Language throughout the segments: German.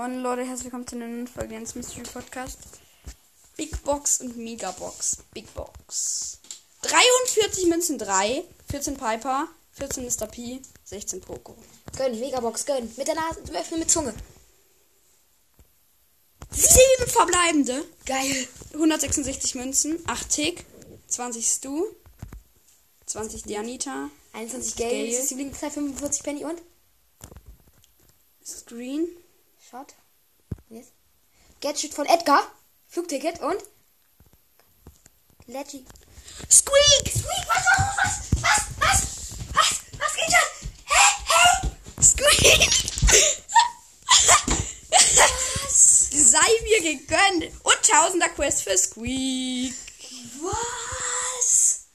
Moin Leute, herzlich willkommen zu einer neuen Folge des Mystery Podcast. Big Box und Megabox. Big Box. 43 Münzen 3, 14 Piper, 14 Mr. P, 16 Poco. Gönn, Megabox, gönn. Mit der Nase zum Öffnen mit Zunge. 7 verbleibende. Geil. 166 Münzen, 8 Tick, 20 Stu, 20 Dianita, 21 Gale. Gale. Das ist die Lieblingszahl 45 Penny und? Screen, Shot. Yes. Gadget von Edgar. Flugticket und? Leggy. Squeak! Squeak, was, was, was, was, was, was geht schon? Hä, hä? Squeak! Sei mir gegönnt. Und Tausender Quest für Squeak. Was?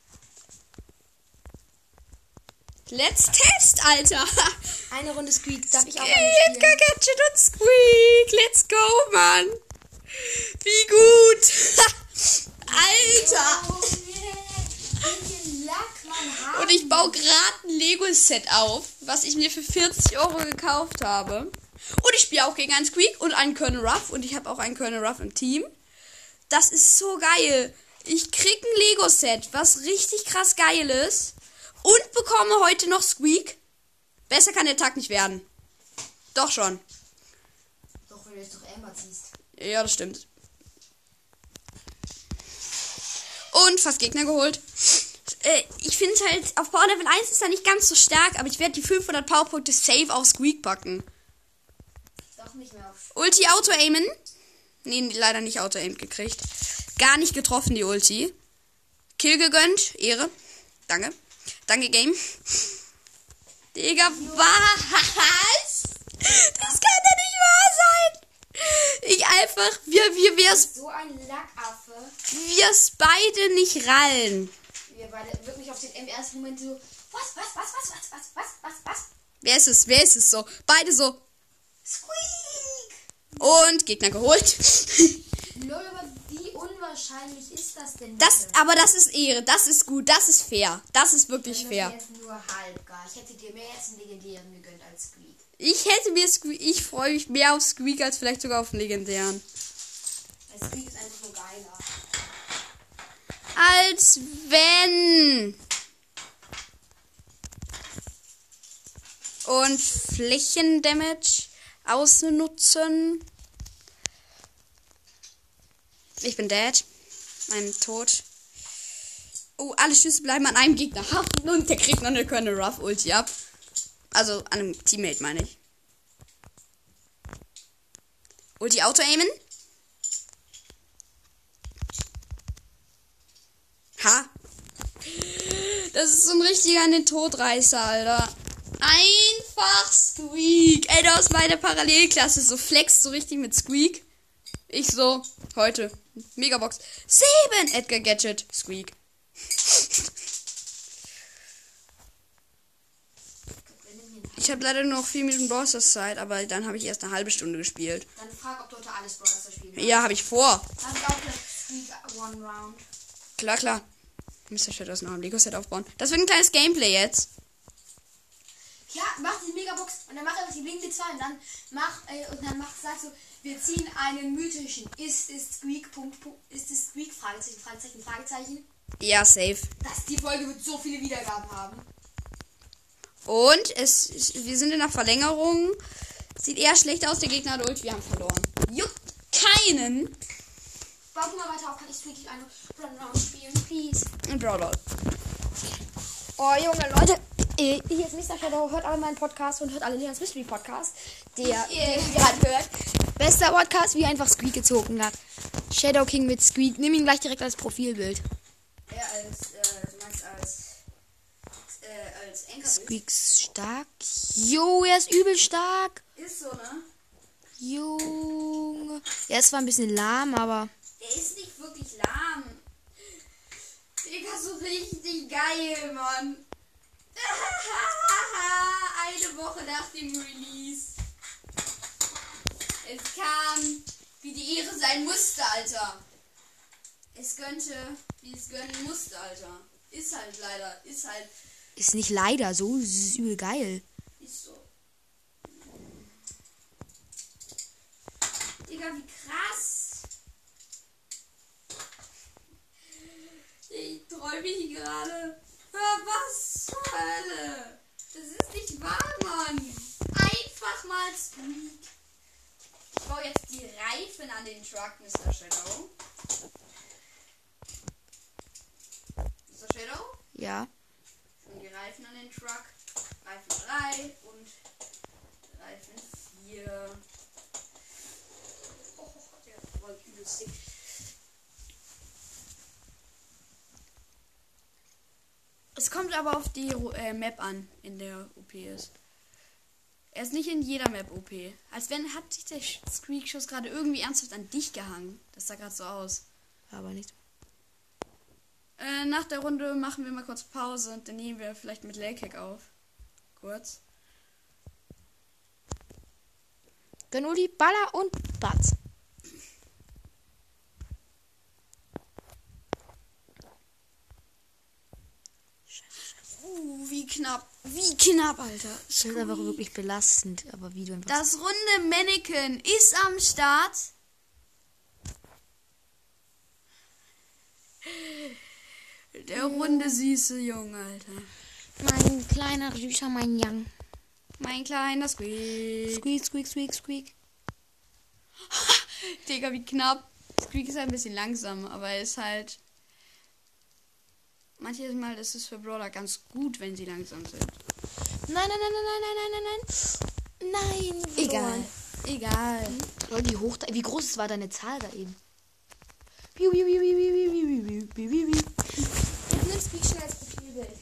Let's test, Alter. Eine Runde Squeak, darf ich auch mal spielen? Gadget und Squeak. Let's go, Mann. Wie gut. Alter. Und ich baue gerade ein Lego-Set auf, was ich mir für 40 Euro gekauft habe. Und ich spiele auch gegen einen Squeak und einen Colonel Ruff. Und ich habe auch einen Colonel Ruff im Team. Das ist so geil. Ich krieg ein Lego-Set, was richtig krass geil ist. Und bekomme heute noch Squeak. Besser kann der Tag nicht werden. Doch schon. Doch, wenn du jetzt doch Amber ziehst. Ja, das stimmt. Und fast Gegner geholt. Äh, ich finde es halt, auf Power Level 1 ist er nicht ganz so stark, aber ich werde die 500 Powerpunkte safe auf Squeak packen. Doch nicht mehr auf. Ulti Auto-Aimen. Nee, leider nicht Auto-Aimed gekriegt. Gar nicht getroffen, die Ulti. Kill gegönnt. Ehre. Danke. Danke, Game. Digga, was? Das kann doch nicht wahr sein. Ich einfach, wir, wir, wir, So ein Lackaffe. wir es beide nicht rallen. Wir beide wirklich auf den im ersten Moment so. Was, was, was, was, was, was, was, was, was? Wer ist es? Wer ist es so? Beide so. Squeak! Und Gegner geholt. Lol, aber wie unwahrscheinlich ist das denn? Das, bitte? aber das ist Ehre. Das ist gut. Das ist fair. Das ist wirklich Das fair. jetzt nur halb gar. Ich hätte dir mehr jetzt einen legendären gegönnt als Squeak. Ich hätte mir Squeak, ich freue mich mehr auf Squeak als vielleicht sogar auf den legendären. Weil Squeak ist einfach nur geiler. Als wenn. Und Flächendamage ausnutzen. Ich bin dead. Ein Tod. Oh, alle Schüsse bleiben an einem Gegner haften und der kriegt noch eine Colonel Ruff Ulti ab. Also an einem Teammate meine ich. Ulti Auto-Aimen. Ha. Das ist so ein richtiger an den Todreißer, Alter. Einfach Squeak. Ey, da ist meine Parallelklasse. So flex so richtig mit Squeak. Ich so, heute. Megabox. Sieben. Edgar Gadget. Squeak. Ich habe leider nur noch vier Minuten Brawl Zeit, aber dann habe ich erst eine halbe Stunde gespielt. Dann frag, ob du heute alles Brawler spielen Ja, habe ich vor. Dann auch Squeak One Round. Klar, klar. Mr. Shadows noch ein Lego-Set aufbauen. Das wird ein kleines Gameplay jetzt. Ja, mach die Megabox und dann mach einfach die blinkende 2 und dann mach äh, und dann mach sagst du, wir ziehen einen mythischen. Ist es Squeak Punkt, Punkt ist es Squeak Fragezeichen Fragezeichen Fragezeichen. Ja, safe. Das die Folge wird so viele Wiedergaben haben. Und es, wir sind in der Verlängerung. Sieht eher schlecht aus, der Gegner hat Ult, wir haben verloren. Juckt keinen. Du mal weiter auf, kann ich Squeak eine Run Round spielen, please. Ein Brawler. Oh Junge Leute, äh, hier ist Mr. Shadow, hört alle meinen Podcast und hört alle Leons Mystery Podcast, der Yeah. den ihr gerade hört. Bester Podcast, wie einfach Squeak gezogen hat. Shadow King mit Squeak, nimm ihn gleich direkt als Profilbild. Er als, äh, du meinst als, äh, als Anchor Squeak stark. Jo, er ist übel stark. ist so, ne? Junge. Er ist zwar ein bisschen lahm, aber. Der ist nicht wirklich lahm. Digga, so richtig geil, Mann. Eine Woche nach dem Release. Es kam, wie die Ehre sein musste, Alter. Es gönnte, wie es gönnen musste, Alter. Ist halt leider, ist halt, Ist nicht leider so, ist übel geil. ist so. Digga, wie krass. Ich träume hier gerade. Hör, was zur Hölle? Das ist nicht wahr, Mann. Mal Squeak. Ich baue jetzt die Reifen an den Truck, Mr. Shadow. Mr. Shadow? Ja. Schon die Reifen an den Truck. Reifen 3 und Reifen 4. Oh, der war übelst dick. Es kommt aber auf die äh, Map an, in der OP ist. Er ist nicht in jeder Map OP. Als wenn hat sich der Squeak-Schuss gerade irgendwie ernsthaft an dich gehangen. Das sah gerade so aus. Aber nicht. Äh, nach der Runde machen wir mal kurz Pause und dann nehmen wir vielleicht mit Laycake auf. Kurz. Genuli, Baller und Batz. Uh, wie knapp. Wie knapp, Alter. Das ist einfach wirklich belastend, aber wie du einfach. Das runde Mannequin ist am Start. Der runde süße Junge, Alter. mein kleiner süßer, mein Young. Mein kleiner Squeak. Squeak, squeak, squeak, squeak. Digga, wie knapp. Squeak ist ein bisschen langsam, aber er ist halt. Manches Mal ist es für Brawler ganz gut, wenn sie langsam sind. Nein, nein, nein, nein, nein, nein, nein, nein, nein. Nein. Egal. Egal. Leute, wie hoch wie groß war deine Zahl da eben? Piu, piu, piu, piu, piu, piu, piu, piu, piu, piu. Nimm Squeak schnell als Profilbild.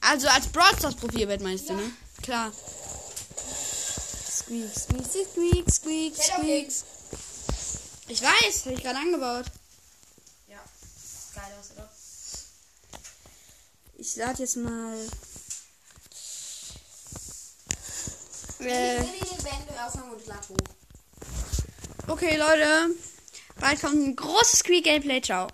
Also als Brawl Stars Profilbild meinst du, ne? Klar. Squeak, squeak, squeak, squeak, squeak. Ich weiß, habe ich gerade angebaut. Ja. Geil aus, oder? Ich lade jetzt mal. Äh, hoch. okay, Leute. Bald kommt ein großes Squeak Gameplay. Ciao.